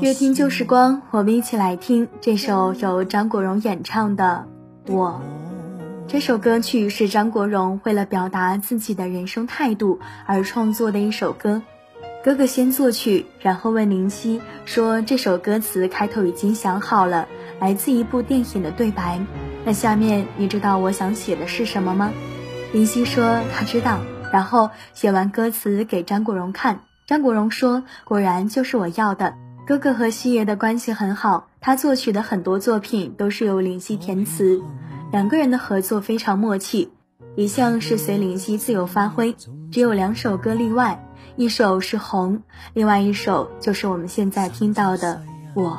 越听旧时光，我们一起来听这首由张国荣演唱的《我》。这首歌曲是张国荣为了表达自己的人生态度而创作的一首歌。哥哥先作曲，然后问林夕说：“这首歌词开头已经想好了，来自一部电影的对白。那下面你知道我想写的是什么吗？”林夕说他知道，然后写完歌词给张国荣看。张国荣说：“果然就是我要的。”哥哥和西爷的关系很好，他作曲的很多作品都是由林夕填词，两个人的合作非常默契，一向是随林夕自由发挥，只有两首歌例外，一首是《红》，另外一首就是我们现在听到的《我》。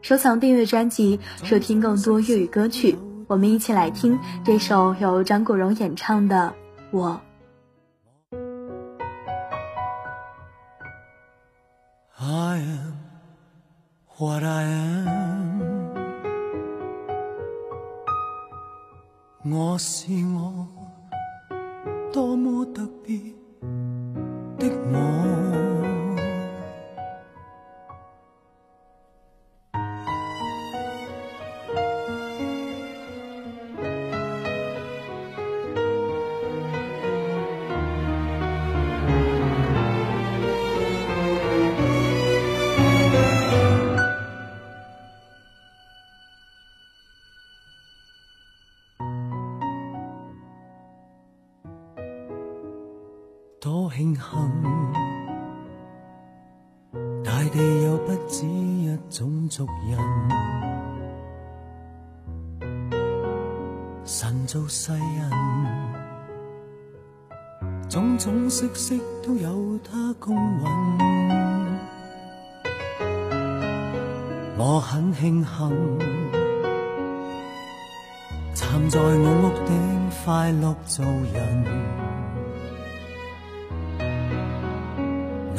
收藏订阅专辑，收听更多粤语歌曲，我们一起来听这首由张国荣演唱的《我》。I am what I am，我是我，多么特别的我。 多庆幸，大地有不止一种族人，神造世人，种种色色都有他公允。我很庆幸，站在我屋顶快乐做人。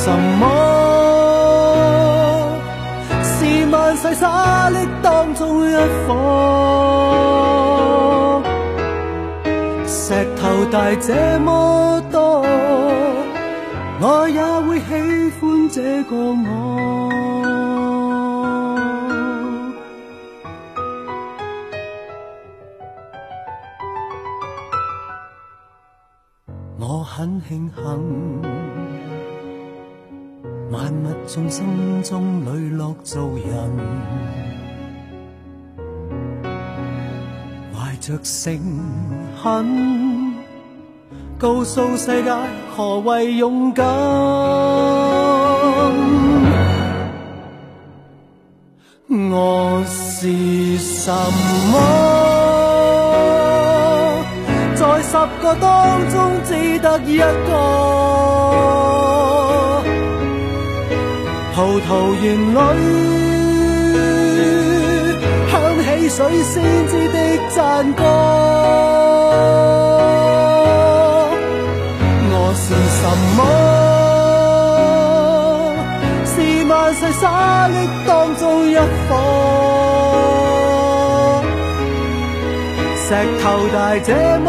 什么？是万世沙砾当中一颗。石头大这么多，我也会喜欢这个我。我很庆幸。万物众心中磊落做人，怀着诚恳，告诉世界何谓勇敢。我是什么？在十个当中只得一个。葡萄园里响起水仙子的赞歌。我是什么？是万世沙砾当中一颗。石头大这么